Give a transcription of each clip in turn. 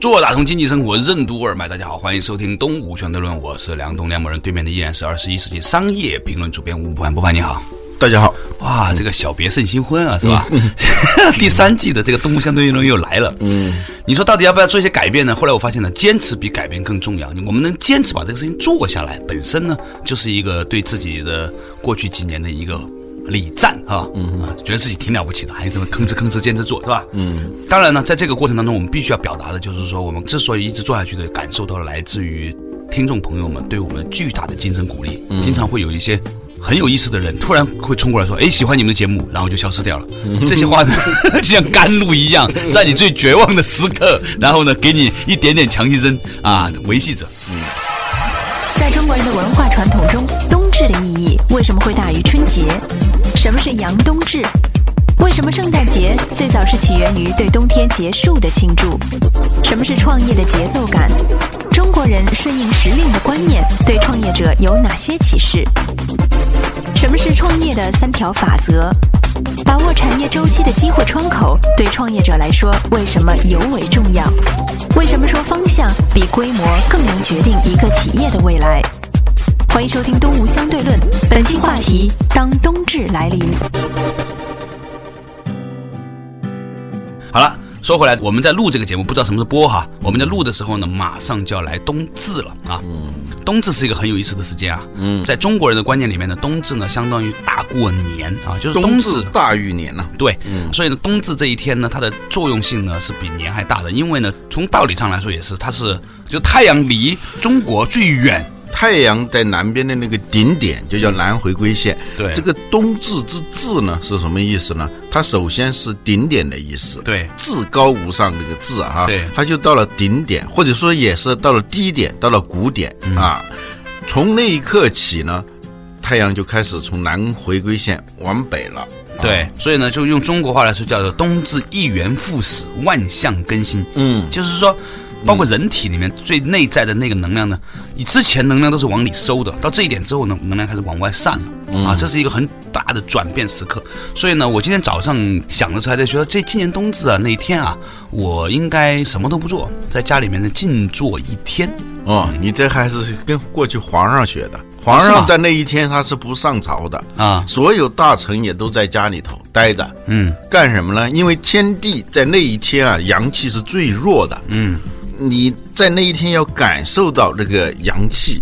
做打通经济生活任督二脉，大家好，欢迎收听东吴相对论，我是梁东梁某人，对面的依然是二十一世纪商业评论主编吴不凡，不凡你好，大家好，哇，这个小别胜新婚啊，是吧？第三季的这个东吴相对论又来了，嗯，你说到底要不要做一些改变呢？后来我发现呢，坚持比改变更重要，我们能坚持把这个事情做下来，本身呢就是一个对自己的过去几年的一个。礼赞哈，嗯啊，觉得自己挺了不起的，还这么吭哧吭哧坚持做，是吧？嗯，当然呢，在这个过程当中，我们必须要表达的就是说，我们之所以一直做下去的，感受到了来自于听众朋友们对我们巨大的精神鼓励。嗯经常会有一些很有意思的人突然会冲过来说：“哎，喜欢你们的节目”，然后就消失掉了。这些话呢，就像甘露一样，在你最绝望的时刻，然后呢，给你一点点强心针啊，维系着。嗯，在中国人的文化传统中，为什么会大于春节？什么是阳冬至？为什么圣诞节最早是起源于对冬天结束的庆祝？什么是创业的节奏感？中国人顺应时令的观念对创业者有哪些启示？什么是创业的三条法则？把握产业周期的机会窗口对创业者来说为什么尤为重要？为什么说方向比规模更能决定一个企业的未来？欢迎收听《东吴相对论》，本期话题：当冬至来临。好了，说回来，我们在录这个节目，不知道什么时候播哈。我们在录的时候呢，马上就要来冬至了啊。嗯，冬至是一个很有意思的时间啊。嗯，在中国人的观念里面呢，冬至呢相当于大过年啊，就是冬至大于年呢。对，嗯，所以呢，冬至这一天呢，它的作用性呢是比年还大的，因为呢，从道理上来说也是，它是就太阳离中国最远。太阳在南边的那个顶点就叫南回归线。对，这个冬至之至呢是什么意思呢？它首先是顶点的意思。对，至高无上这个至啊，对，它就到了顶点，或者说也是到了低点，到了谷点啊。从那一刻起呢，太阳就开始从南回归线往北了。对，所以呢，就用中国话来说，叫做冬至一元复始，万象更新。嗯，就是说。包括人体里面最内在的那个能量呢，你之前能量都是往里收的，到这一点之后呢，能量开始往外散了啊，这是一个很大的转变时刻。所以呢，我今天早上想的时候还在说，这今年冬至啊那一天啊，我应该什么都不做，在家里面呢静坐一天。哦，你这还是跟过去皇上学的。皇上在那一天他是不上朝的啊，所有大臣也都在家里头待着。嗯，干什么呢？因为天地在那一天啊，阳气是最弱的。嗯。你在那一天要感受到这个阳气，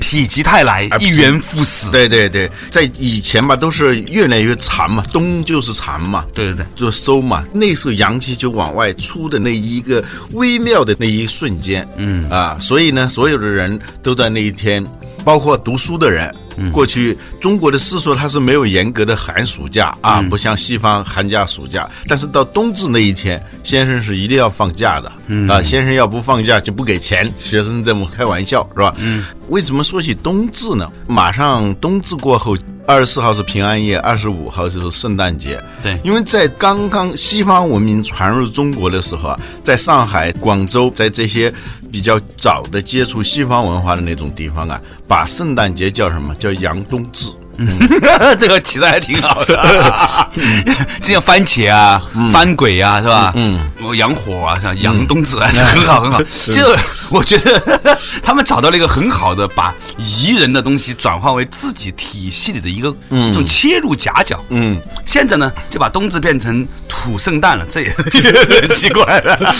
否极泰来，一元复始。对对对，在以前嘛，都是越来越长嘛，冬就是长嘛，对对对，就收嘛。那时候阳气就往外出的那一个微妙的那一瞬间，嗯啊，所以呢，所有的人都在那一天，包括读书的人。过去中国的私塾它是没有严格的寒暑假啊，不像西方寒假暑假。但是到冬至那一天，先生是一定要放假的啊，先生要不放假就不给钱。学生这么开玩笑是吧？嗯，为什么说起冬至呢？马上冬至过后。二十四号是平安夜，二十五号就是圣诞节。对，因为在刚刚西方文明传入中国的时候啊，在上海、广州，在这些比较早的接触西方文化的那种地方啊，把圣诞节叫什么叫阳冬至。这个起的还挺好的，就像番茄啊、番鬼啊，是吧？嗯，养火啊，像杨冬子啊，很好很好。就 我觉得他们找到了一个很好的把宜人的东西转化为自己体系里的一个一种切入夹角。嗯，现在呢就把冬至变成土圣诞了，这也很奇怪了。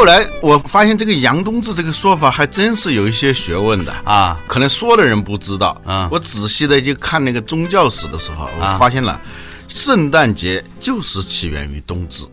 后来我发现这个“杨冬至”这个说法还真是有一些学问的。啊，可能说的人不知道。啊。我仔细的去看那个宗教史的时候，我发现了，圣诞节就是起源于冬至，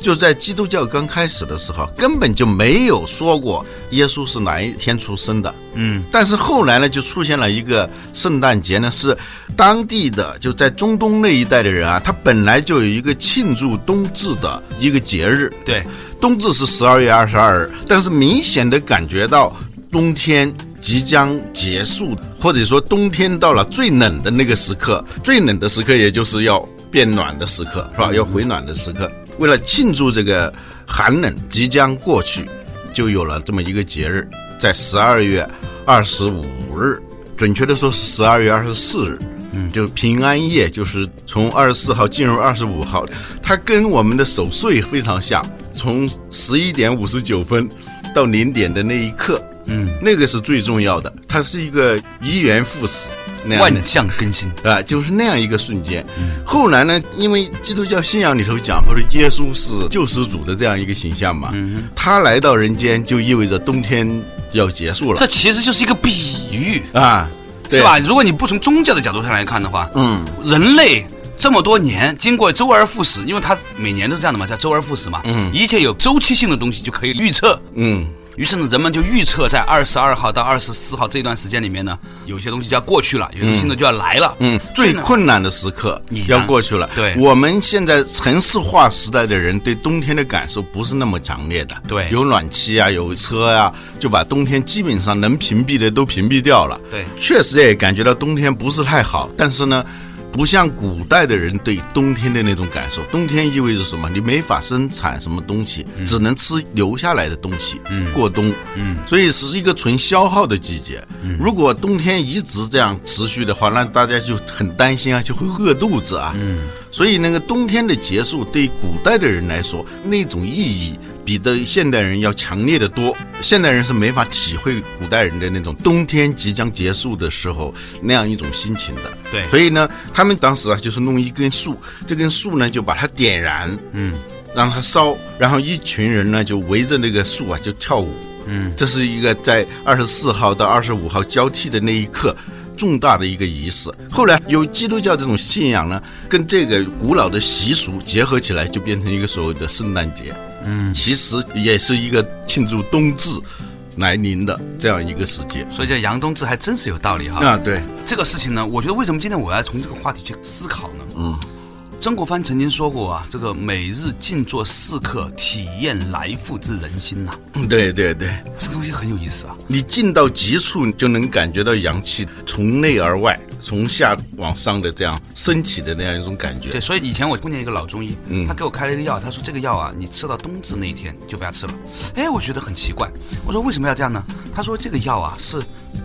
就在基督教刚开始的时候，根本就没有说过耶稣是哪一天出生的。嗯，但是后来呢，就出现了一个圣诞节呢，是当地的就在中东那一带的人啊，他本来就有一个庆祝冬至的一个节日。对，冬至是十二月二十二日，但是明显的感觉到冬天即将结束，或者说冬天到了最冷的那个时刻，最冷的时刻也就是要变暖的时刻，是吧？要回暖的时刻。为了庆祝这个寒冷即将过去，就有了这么一个节日，在十二月二十五日，准确的说是十二月二十四日。嗯，就平安夜，就是从二十四号进入二十五号，它跟我们的守岁非常像，从十一点五十九分到零点的那一刻，嗯，那个是最重要的，它是一个一元复始那样的万象更新。啊，就是那样一个瞬间。后来呢，因为基督教信仰里头讲，或者耶稣是救世主的这样一个形象嘛，他来到人间就意味着冬天要结束了这其实就是一个比喻，啊，是吧？？如果你不从宗教的角度上来看的话，嗯，人类这么多年经过周而复始，因为它每年都这样的嘛，叫周而复始嘛。嗯一切有周期性的东西就可以预测。嗯，于是呢，人们就预测在二十二号到二十四号这段时间里面呢，有些东西就要过去了，有些新的就要来了。嗯，最困难的时刻你看要过去了。对我们现在城市化时代的人对冬天的感受不是那么强烈的。对有暖气啊，有车呀、就把冬天基本上能屏蔽的都屏蔽掉了。对确实也感觉到冬天不是太好，但是呢。不像古代的人对冬天的那种感受，冬天意味着什么？你没法生产什么东西，只能吃留下来的东西，过冬。嗯所以是一个纯消耗的季节。如果冬天一直这样持续的话，那大家就很担心啊，就会饿肚子啊。嗯，所以那个冬天的结束，对于古代的人来说，那种意义比的现代人要强烈的多。现代人是没法体会古代人的那种冬天即将结束的时候那样一种心情的。对所以呢，他们当时啊，就是弄一根树，这根树呢就把它点燃，嗯，让它烧，然后一群人呢就围着那个树啊就跳舞。嗯，这是一个在二十四号到二十五号交替的那一刻。重大的一个仪式，后来有基督教这种信仰呢，跟这个古老的习俗结合起来，就变成一个所谓的圣诞节。嗯，其实也是一个庆祝冬至来临的这样一个时节。所以叫杨冬至还真是有道理哈。啊，对，这个事情呢，我觉得为什么今天我要从这个话题去思考呢？嗯，曾国藩曾经说过啊，这个每日静坐四刻，体验来复之人心呐、对对对，这个东西很有意思啊。你静到极处，就能感觉到阳气从内而外、从下往上的这样升起的那样一种感觉对，。所以以前我碰见一个老中医，嗯他给我开了一个药，他说这个药啊，你吃到冬至那一天就不要吃了。哎，我觉得很奇怪，我说为什么要这样呢？他说这个药啊是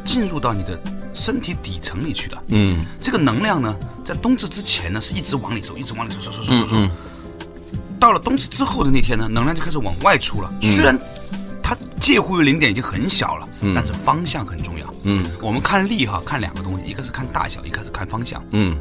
进入到你的身体底层里去的，嗯这个能量呢，在冬至之前呢是一直往里走，一直往里收，收收收收收。嗯到了冬至之后的那天呢，能量就开始往外出了。虽然它介乎于零点已经很小了，但是方向很重要。嗯我们看力哈，看两个东西，一个是看大小，一个是看方向。嗯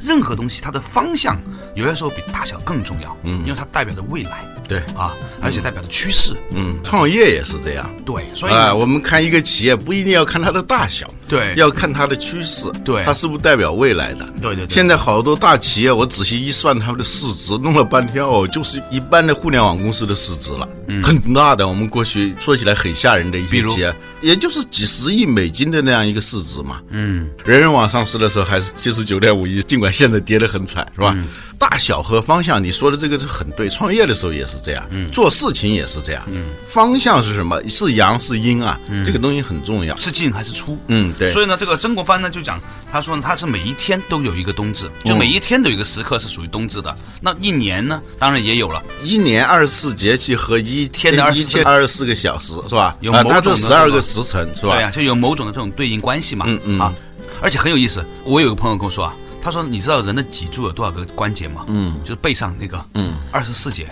任何东西它的方向有些时候比大小更重要，嗯，因为它代表着未来对，啊，而且代表着趋势。嗯，创业也是这样。对，所以呢啊，我们看一个企业不一定要看它的大小，对要看它的趋势，对它是不是代表未来的。对对对现在好多大企业，我仔细一算他们的市值，弄了半天哦，就是一般的互联网公司的市值了，很大的。我们过去说起来很吓人的一些企业，也就是几十亿美金的那样一个市值嘛。嗯，人人网上市的时候还是七十九点五亿，尽管现在跌得很惨，是吧？大小和方向，你说的这个是很对。创业的时候也是这样，做事情也是这样。方向是什么？是阳是阴啊？这个东西很重要。是进还是出？嗯，对。所以呢，这个曾国藩呢就讲，他说呢，他是每一天都有一个冬至，就每一天都有一个时刻是属于冬至的。那一年呢，当然也有了，一年二十四节气和一天的24一天二十四个小时是吧？啊，有某种十二个时辰是吧？对啊，就有某种的这种对应关系嘛。嗯嗯啊，而且很有意思。我有个朋友跟我说啊，他说你知道人的脊柱有多少个关节吗？嗯，就是背上那个，嗯，二十四节。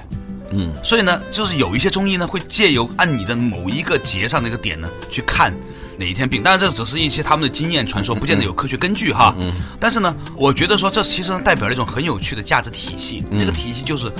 嗯，所以呢，就是有一些中医呢会借由按你的某一个节上那个点呢去看哪一天病，当然这只是一些他们的经验传说，不见得有科学根据哈。嗯，但是呢，我觉得说这其实呢代表了一种很有趣的价值体系，这个体系就是。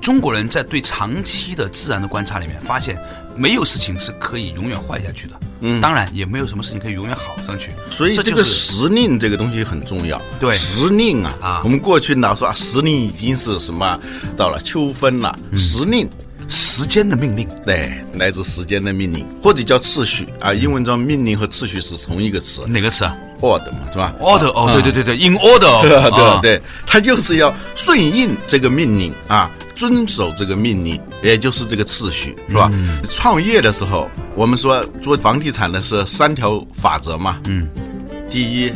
中国人在对长期的自然的观察里面，发现没有事情是可以永远坏下去的。嗯当然也没有什么事情可以永远好上去。所以这个时令这个东西很重要。对时令啊，啊我们过去老说啊，时令已经是什么到了秋分了，嗯时令。时间的命令。对，来自时间的命令，或者叫次序。啊。英文中命令和次序是同一个词。哪个词啊，order 嘛，是吧？order 哦，啊。对对对对，in order，对对对，它就是要顺应这个命令啊，遵守这个命令，也就是这个次序，是吧？创业的时候，我们说做房地产的是三条法则嘛，嗯，第一，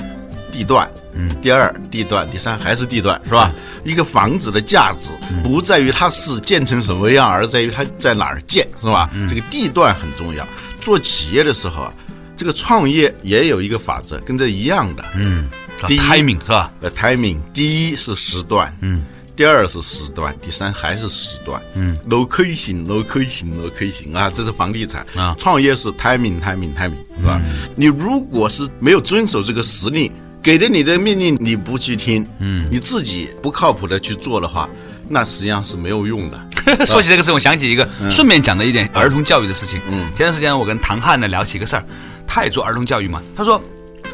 地段。嗯，第二地段，第三还是地段，是吧？一个房子的价值不在于它是建成什么样，而在于它在哪儿建，是吧？这个地段很重要。做企业的时候啊，这个创业也有一个法则，跟这一样的。嗯第一，timing 是吧？呃，timing，第一是时段，嗯，第二是时段，第三还是时段，嗯，location，location，location 啊，这是房地产啊创业是 timing，timing，timing，是吧？你如果是没有遵守这个时令，给的你的命令你不去听，嗯，你自己不靠谱的去做的话，那实际上是没有用的。说起这个事，我想起一个顺便讲的一点儿童教育的事情。嗯，前段时间我跟唐汉呢聊起一个事儿，他也做儿童教育嘛。他说，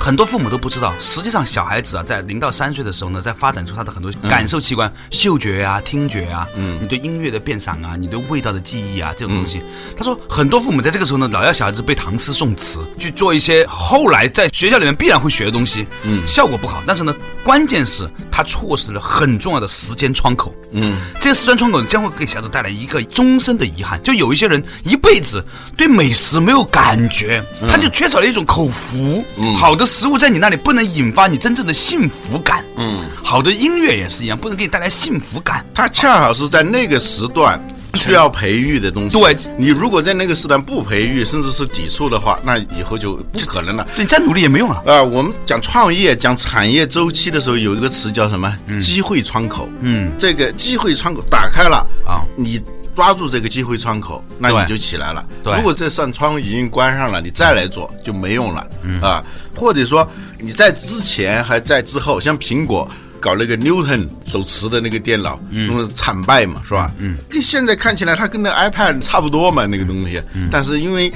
很多父母都不知道，实际上小孩子啊，在零到三岁的时候呢，在发展出他的很多感受器官，嗅觉啊、听觉啊，嗯，你对音乐的辨赏啊，你对味道的记忆啊，这种东西。他说，很多父母在这个时候呢，老要小孩子背唐诗宋词，去做一些后来在学校里面必然会学的东西，嗯，效果不好。但是呢，关键是他错失了很重要的时间窗口，嗯，这个时间窗口将会给小孩子带来一个终身的遗憾。就有一些人一辈子对美食没有感觉，他就缺少了一种口福。好的食物在你那里不能引发你真正的幸福感，嗯，好的音乐也是一样，不能给你带来幸福感。它恰好是在那个时段需要培育的东西。对你如果在那个时段不培育，甚至是抵触的话，那以后就不可能了。对你再努力也没用啊。啊、我们讲创业、讲产业周期的时候，有一个词叫什么？机会窗口。嗯，这个机会窗口打开了啊你抓住这个机会窗口，那你就起来了。对如果这扇窗已经关上了，你再来做就没用了。啊，或者说你在之前还在之后，像苹果。搞那个 Newton 手持的那个电脑，嗯，惨败嘛，是吧？嗯，跟现在看起来它跟那 iPad 差不多嘛，那个东西。但是因为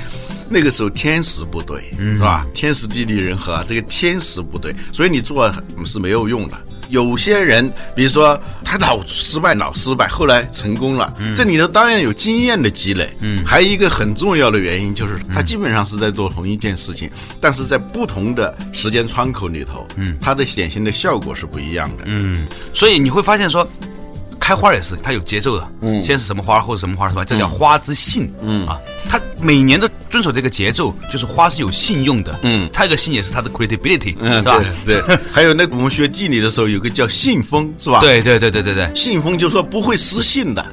那个时候天时不对，是吧？天时地利人和，这个天时不对，所以你做是没有用的。有些人，比如说他老失败，老失败，后来成功了，这里头当然有经验的积累，嗯，还有一个很重要的原因就是他基本上是在做同一件事情，但是在不同的时间窗口里头，嗯，他的显现的效果是不一样的，嗯，所以你会发现说，开花也是它有节奏的，嗯，先是什么花后是什么花是吧？这叫花之信，嗯啊，它每年都遵守这个节奏，就是花是有信用的，嗯，它这个信也是它的 credibility，嗯，是吧？对对，还有那我们学地理的时候有个叫信封，是吧？，对对对对对对，信封就说不会失信的。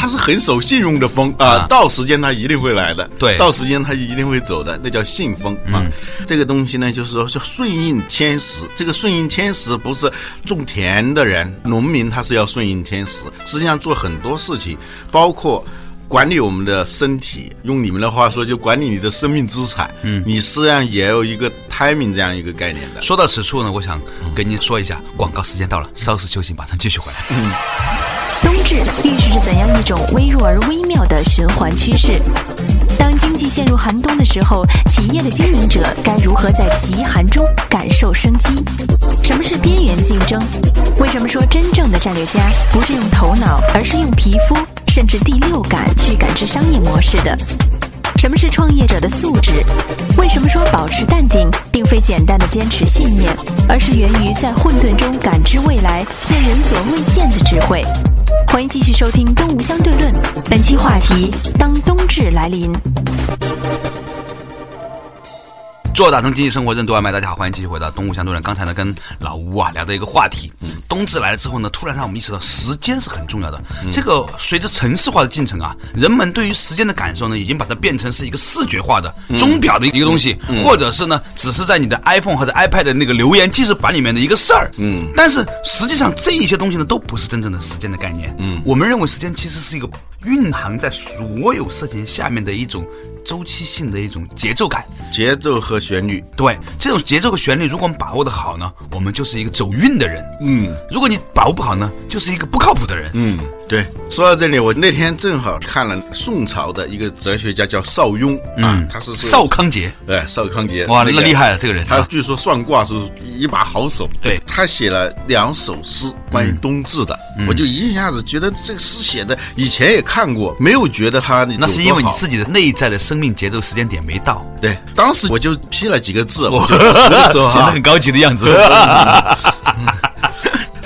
它是很守信用的风啊啊，到时间他一定会来的，对到时间他一定会走的，那叫信风啊。这个东西呢，就是说是顺应天时。这个顺应天时不是种田的人、农民，他是要顺应天时。实际上做很多事情，包括。管理我们的身体，用你们的话说，就管理你的生命资产。嗯，你实际上也有一个 timing 这样一个概念的。说到此处呢，我想跟您说一下，广告时间到了，稍事休息，马上继续回来。冬至预示着怎样一种微弱而微妙的循环趋势？当经济陷入寒冬的时候，企业的经营者该如何在极寒中感受生机？什么是边缘竞争？为什么说真正的战略家不是用头脑，而是用皮肤甚至第六感去感知商业模式的？什么是创业者的素质？为什么说保持淡定并非简单的坚持信念，而是源于在混沌中感知未来、见人所未见的智慧？欢迎继续收听《东吴相对论》，本期话题：当冬至来临。做打通经济生活任督二脉，大家好，欢迎继续回到东吴相对论。刚才呢，跟老吴啊聊的一个话题，冬至来了之后呢，突然让我们意识到时间是很重要的。这个随着城市化的进程啊，人们对于时间的感受呢，已经把它变成是一个视觉化的钟表的一个东西，或者是呢，只是在你的 iPhone 或者 iPad 的那个留言记事板里面的一个事儿。嗯，但是实际上这一些东西呢，都不是真正的时间的概念。嗯，我们认为时间其实是一个蕴含在所有事情下面的一种周期性的一种节奏感。节奏和旋律，对这种节奏和旋律，如果我们把握的好呢，我们就是一个走运的人。嗯，如果你把握不好呢，就是一个不靠谱的人。嗯，对，说到这里，我那天正好看了宋朝的一个哲学家叫邵雍啊，他是邵康节，对邵康节，哇，个那厉害了，这个人，他据说算卦是一把好手。对，他写了两首诗关于冬至的，我就一下子觉得这个诗写的以前也看过，没有觉得他那是因为你自己的内在的生命节奏时间点没到。对，当时我就批了几个字，我显 得很高级的样子。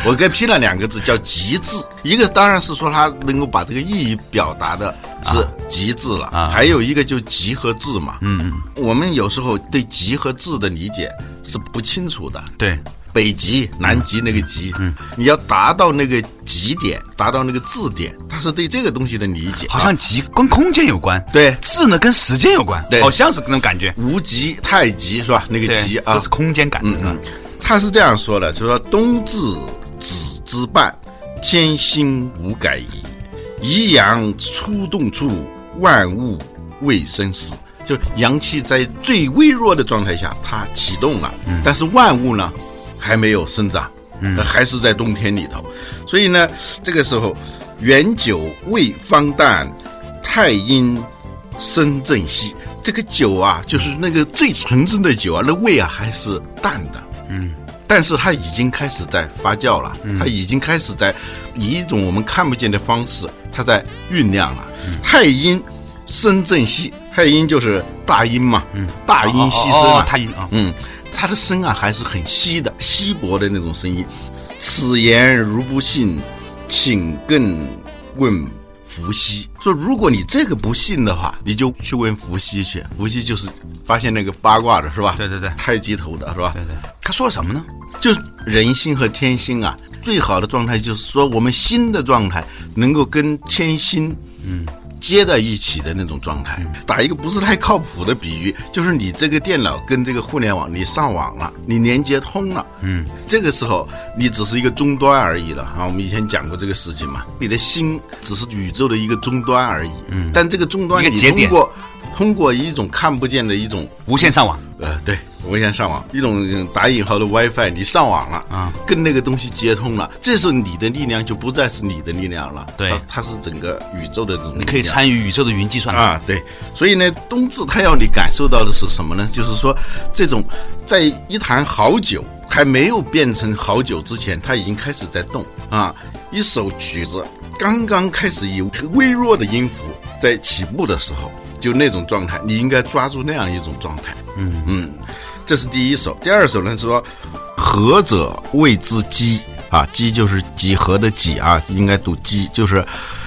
我给批了两个字，叫“极致”。一个当然是说他能够把这个意义表达的是极致了，啊、还有一个就“极”和“致”嘛。嗯嗯。我们有时候对“极”和“致”的理解是不清楚的。对，北极、南极那个“极”，嗯，你要达到那个极点，达到那个质点，它是对这个东西的理解。好像“极”跟空间有关，对；“质”呢跟时间有关，对，好像是那种感觉。无极太极是吧？那个“极”啊，是空间感。嗯嗯。他是这样说的，就说冬至。子之半，天心无改矣。宜阳出动处，万物未生时。就阳气在最微弱的状态下，它启动了，但是万物呢，还没有生长，还是在冬天里头。所以呢，这个时候，元酒未方淡，太阴生正息。这个酒啊，就是那个最纯正的酒啊，那味啊还是淡的。嗯。但是它已经开始在发酵了，它已经开始在以一种我们看不见的方式，它在酝酿了。太阴生正息，太阴就是大阴嘛，大阴息声啊，太阴啊，嗯，它的声啊还是很稀的，稀薄的那种声音。此言如不信，请更问伏羲。说如果你这个不信的话，你就去问伏羲去。伏羲就是发现那个八卦的是吧？对对对，太极头的是吧？对对，他说了什么呢？就是人心和天心啊，最好的状态就是说，我们心的状态能够跟天心嗯接在一起的那种状态。打一个不是太靠谱的比喻，就是你这个电脑跟这个互联网你上网了，你连接通了，嗯，这个时候你只是一个终端而已了啊。我们以前讲过这个事情嘛，你的心只是宇宙的一个终端而已，嗯，但这个终端你通过通过一种看不见的一种无线上网，呃，对。无线上网，一种打引号的 WiFi，你上网了啊，跟那个东西接通了，这时候你的力量就不再是你的力量了，对，它是整个宇宙的这种。你可以参与宇宙的云计算啊，对。所以呢，冬至它要你感受到的是什么呢？就是说，这种在一坛好酒还没有变成好酒之前，它已经开始在动啊。一首曲子刚刚开始以微弱的音符在起步的时候，就那种状态，你应该抓住那样一种状态。嗯嗯。这是第一首，第二首呢说，合者谓之机啊，机就是几何的几啊，应该读机，就是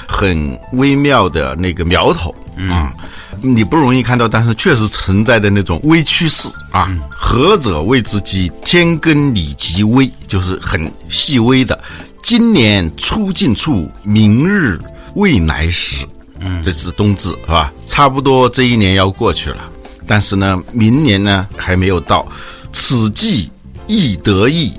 很微妙的那个苗头啊，你不容易看到，但是确实存在的那种微趋势啊。合者谓之机，天根理极微，就是很细微的。今年出尽处，明日未来时，嗯，这是冬至是吧？差不多这一年要过去了。但是呢，明年呢还没有到，此际易得意，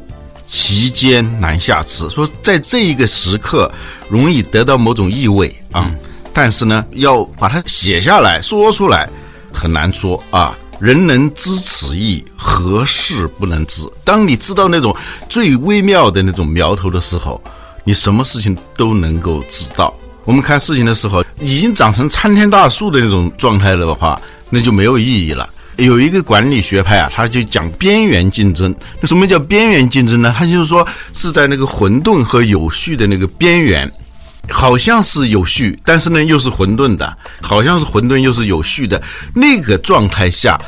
其间难下词。说在这一个时刻容易得到某种意味啊，但是呢要把它写下来说出来很难说啊。人能知此意，何事不能知？当你知道那种最微妙的那种苗头的时候，你什么事情都能够知道。我们看事情的时候，已经长成参天大树的那种状态了的话。那就没有意义了。有一个管理学派啊，他就讲边缘竞争。那什么叫边缘竞争呢？他就是说是在那个混沌和有序的那个边缘，好像是有序，但是呢又是混沌的；好像是混沌又是有序的那个状态下，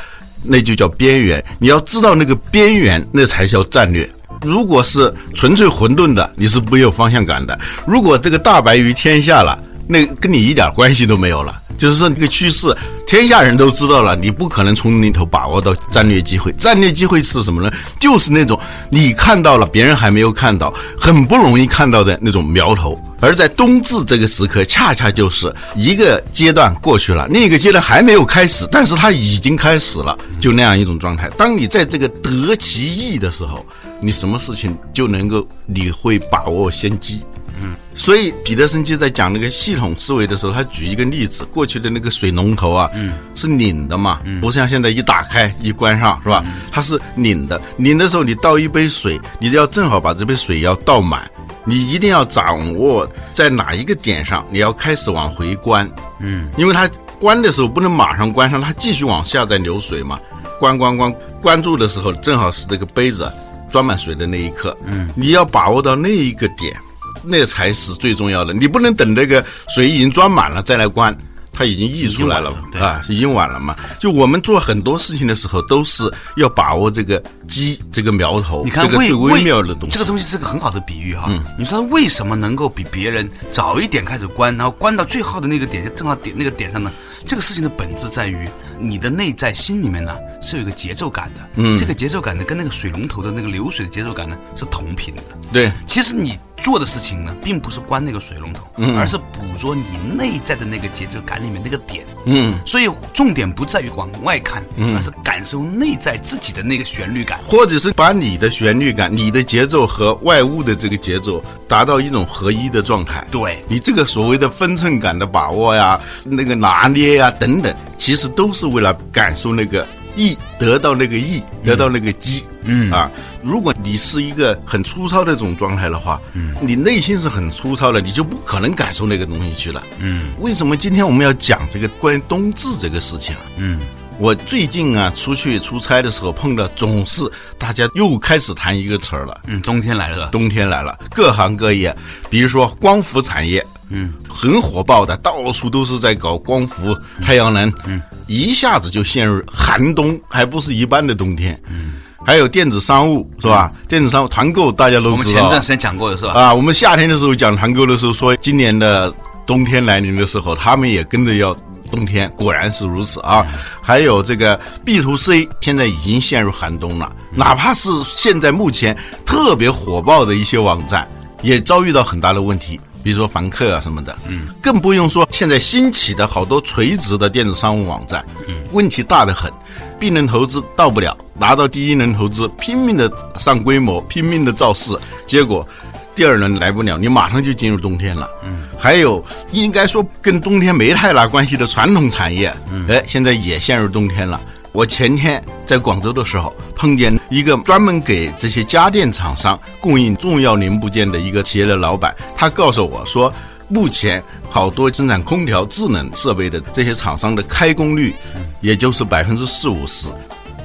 那就叫边缘。你要知道那个边缘，那才叫战略。如果是纯粹混沌的，你是没有方向感的。如果这个大白于天下了，那跟你一点关系都没有了。就是说，那个趋势，天下人都知道了，你不可能从里头把握到战略机会。战略机会是什么呢？就是那种你看到了，别人还没有看到，很不容易看到的那种苗头。而在冬至这个时刻，恰恰就是一个阶段过去了，另一个阶段还没有开始，但是它已经开始了，就那样一种状态。当你在这个得其意的时候，你什么事情就能够，你会把握先机。嗯，所以彼得森基在讲那个系统思维的时候，他举一个例子：过去的那个水龙头啊，嗯，是拧的嘛，嗯。不像现在一打开一关上是吧？它是拧的，拧的时候你倒一杯水，你要正好把这杯水要倒满，你一定要掌握在哪一个点上，你要开始往回关，嗯，因为它关的时候不能马上关上，它继续往下再流水嘛。关关关关住的时候，正好是这个杯子装满水的那一刻，嗯，你要把握到那一个点，那才是最重要的。你不能等那个水已经装满了再来关。它已经溢出来了啊，已经晚了嘛。就我们做很多事情的时候，都是要把握这个机这个苗头，你看这个最微妙的东西。这个东西是个很好的比喻哈。你说为什么能够比别人早一点开始关，然后关到最后的那个点，正好点那个点上呢？这个事情的本质在于你的内在心里面呢是有一个节奏感的。嗯，这个节奏感呢跟那个水龙头的那个流水的节奏感呢是同频的。对，其实你。做的事情呢，并不是关那个水龙头，而是捕捉你内在的那个节奏感里面那个点。嗯，所以重点不在于往外看，而是感受内在自己的那个旋律感，或者是把你的旋律感、你的节奏和外物的这个节奏达到一种合一的状态。对你这个所谓的分寸感的把握呀、那个拿捏呀等等，其实都是为了感受那个意，得到那个意，得到那个机。嗯。啊，如果你是一个很粗糙的这种状态的话，嗯，你内心是很粗糙的，你就不可能感受那个东西去了。嗯，为什么今天我们要讲这个关于冬至这个事情啊？嗯，我最近啊出去出差的时候碰到，总是大家又开始谈一个词儿了。嗯，冬天来了，冬天来了，各行各业，比如说光伏产业，嗯，很火爆的，到处都是在搞光伏、太阳能，嗯，一下子就陷入寒冬，还不是一般的冬天。嗯。还有电子商务是吧？电子商务团购大家都知道。我们前段时间讲过的是吧？啊，我们夏天的时候讲团购的时候说，今年的冬天来临的时候，他们也跟着要冬天，果然是如此啊。还有这个 B to C 现在已经陷入寒冬了，哪怕是现在目前特别火爆的一些网站，也遭遇到很大的问题，比如说凡客啊什么的。嗯。更不用说现在兴起的好多垂直的电子商务网站，嗯，问题大得很。B 轮投资到不了，拿到第一轮投资，拼命的上规模，拼命的造势，结果第二轮来不了，你马上就进入冬天了。嗯，还有应该说跟冬天没太大关系的传统产业，哎，现在也陷入冬天了。我前天在广州的时候，碰见一个专门给这些家电厂商供应重要零部件的一个企业的老板，他告诉我说。目前好多生产空调制冷设备的这些厂商的开工率，也就是百分之四五十。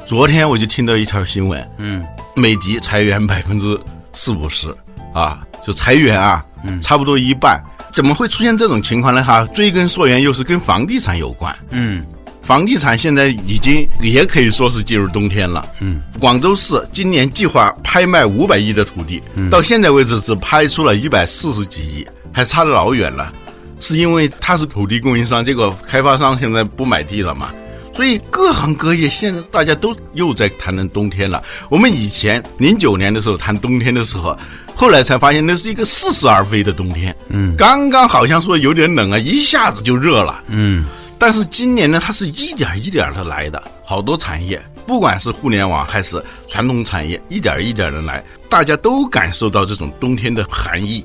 昨天我就听到一条新闻，嗯，美的裁员 百分之四五十，啊，就裁员啊，嗯，差不多一半。怎么会出现这种情况呢？哈，追根溯源又是跟房地产有关，嗯，房地产现在已经也可以说是进入冬天了，嗯，广州市今年计划拍卖五百亿的土地，到现在为止只拍出了一百四十几亿。还差得老远了，是因为它是土地供应商，结果开发商现在不买地了嘛？所以各行各业现在大家都又在谈论冬天了。我们以前零九年的时候谈冬天的时候，后来才发现那是一个似是而非的冬天。嗯，刚刚好像说有点冷啊，一下子就热了。嗯，但是今年呢，它是一点一点的来的，好多产业，不管是互联网还是传统产业，一点一点的来，大家都感受到这种冬天的寒意。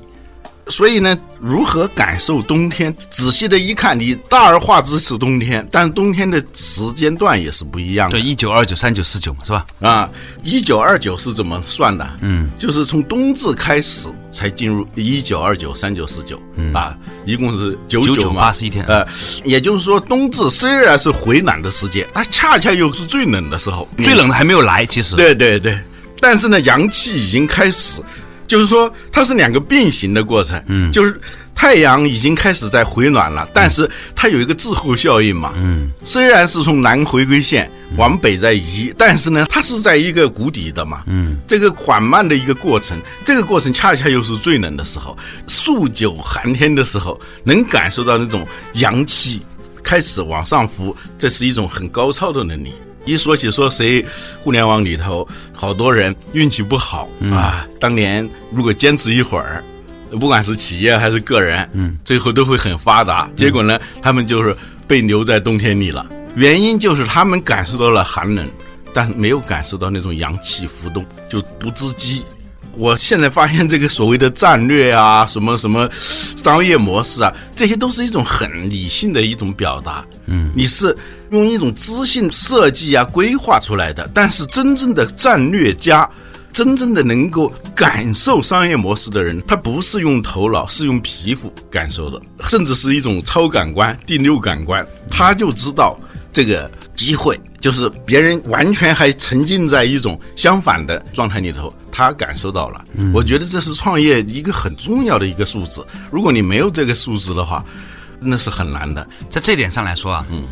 所以呢，如何感受冬天？仔细的一看，你大而化之是冬天，但冬天的时间段也是不一样的。对，一九二九三九四九是吧？啊，一九二九是怎么算的？嗯，就是从冬至开始才进入一九二九三九四九啊，一共是九九八十一天。呃，也就是说，冬至虽然是回暖的时间，它恰恰又是最冷的时候，最冷的还没有来。其实，对对对，但是呢，阳气已经开始。就是说，它是两个并行的过程。嗯，就是太阳已经开始在回暖了，但是它有一个滞后效应嘛。嗯，虽然是从南回归线往北在移，但是呢，它是在一个谷底的嘛。嗯，这个缓慢的一个过程，这个过程恰恰又是最冷的时候，数九寒天的时候，能感受到那种阳气开始往上浮，这是一种很高超的能力。一说起说谁，互联网里头好多人运气不好啊。当年如果坚持一会儿，不管是企业还是个人，嗯，最后都会很发达。结果呢，他们就是被留在冬天里了。原因就是他们感受到了寒冷，但没有感受到那种阳气浮动，就不知机。我现在发现这个所谓的战略啊，什么什么商业模式啊，这些都是一种很理性的一种表达。嗯，你是用一种知性设计啊规划出来的，但是真正的战略家真正的能够感受商业模式的人，他不是用头脑，是用皮肤感受的，甚至是一种超感官、第六感官，他就知道这个机会，就是别人完全还沉浸在一种相反的状态里头，他感受到了。我觉得这是创业一个很重要的一个素质。如果你没有这个素质的话，那是很难的。在这点上来说啊，嗯，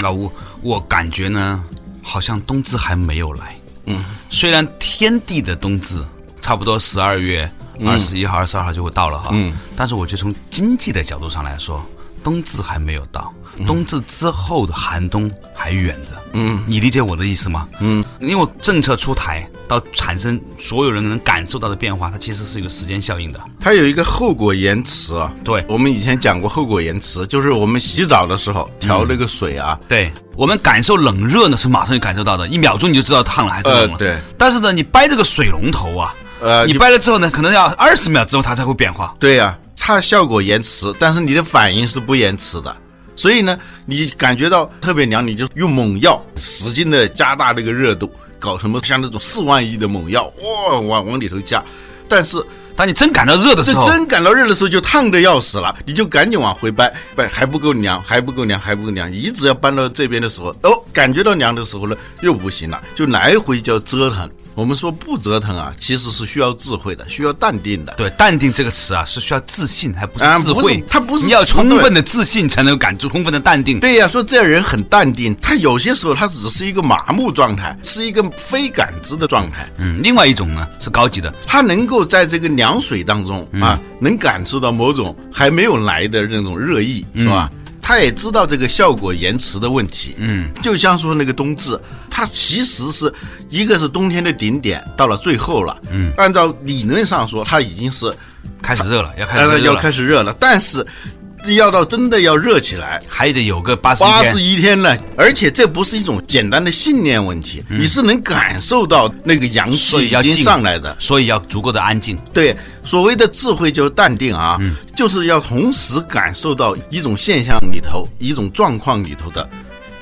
老吴，我感觉呢，好像冬至还没有来。嗯，虽然天地的冬至差不多十二月二十一号、二十二号就会到了哈，嗯，但是我觉得从经济的角度上来说，冬至还没有到，冬至之后的寒冬还远着。嗯，你理解我的意思吗？嗯，因为政策出台到产生所有人能感受到的变化，它其实是一个时间效应的。它有一个后果延迟啊。对，我们以前讲过后果延迟，就是我们洗澡的时候调那个水啊，对我们感受冷热呢是马上就感受到的，一秒钟你就知道烫了还是冷了。呃对。但是呢，你掰这个水龙头啊，呃你掰了之后呢，可能要二十秒之后它才会变化。对呀、它效果延迟，但是你的反应是不延迟的。所以呢，你感觉到特别凉，你就用猛药，使劲的加大那个热度，搞什么像那种四万亿的猛药，哇，往往里头加。但是当你真感到热的时这候，真感到热的时候就烫的要死了，你就赶紧往回掰，掰还不够凉，还不够凉，还不够凉。一直要搬到这边的时候，哦，感觉到凉的时候呢，又不行了，就来回就要折腾。我们说不折腾啊，其实是需要智慧的，需要淡定的。对“淡定”这个词啊，是需要自信，还不是智慧。他不是你要充分的自信，才能感知充分的淡定。对呀、说这人很淡定，他有些时候他只是一个麻木状态，是一个非感知的状态。嗯，另外一种呢是高级的，他能够在这个凉水当中啊，能感受到某种还没有来的那种热意，是吧？他也知道这个效果延迟的问题，嗯，就像说那个冬至，它其实是一个是冬天的顶点，到了最后了，嗯，按照理论上说，它已经是开始热了，要开始呃要热了，开始热了，但是要到真的要热起来，还得有个八十八天十一天呢，而且这不是一种简单的信念问题，你是能感受到那个阳气已经上来的。所以要足够的安静。对，所谓的智慧就是淡定啊，嗯就是要同时感受到一种现象里头、一种状况里头的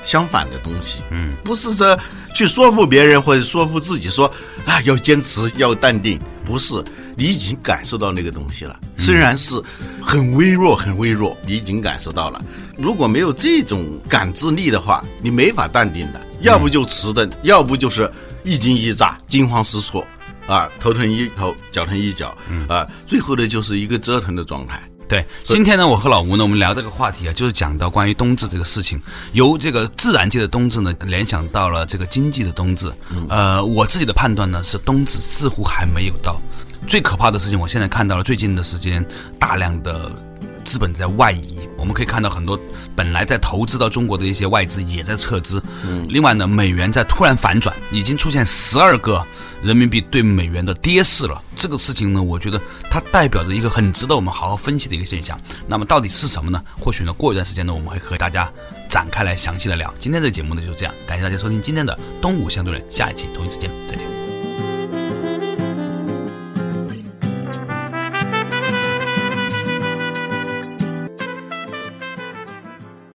相反的东西。嗯，不是说去说服别人或者说服自己说啊要坚持要淡定，不是，你已经感受到那个东西了，嗯虽然是很微弱很微弱，你已经感受到了。如果没有这种感知力的话，你没法淡定的，要不就迟钝，要不就是一惊一乍、惊慌失措。啊，头疼一头，脚疼一脚，啊，最后的就是一个折腾的状态。对，今天呢，我和老吴呢，我们聊这个话题啊，就是讲到关于冬至这个事情，由这个自然界的冬至呢，联想到了这个经济的冬至。呃，我自己的判断呢是冬至似乎还没有到。最可怕的事情，我现在看到了最近的时间，大量的资本在外移，我们可以看到很多本来在投资到中国的一些外资也在撤资。嗯，另外呢，美元在突然反转，已经出现十二个人民币对美元的跌势了。这个事情呢，我觉得它代表着一个很值得我们好好分析的一个现象。那么到底是什么呢？或许呢，过一段时间呢，我们会和大家展开来详细的聊。今天的节目呢就是这样，感谢大家收听今天的东吴相对论，下一期同一时间再见。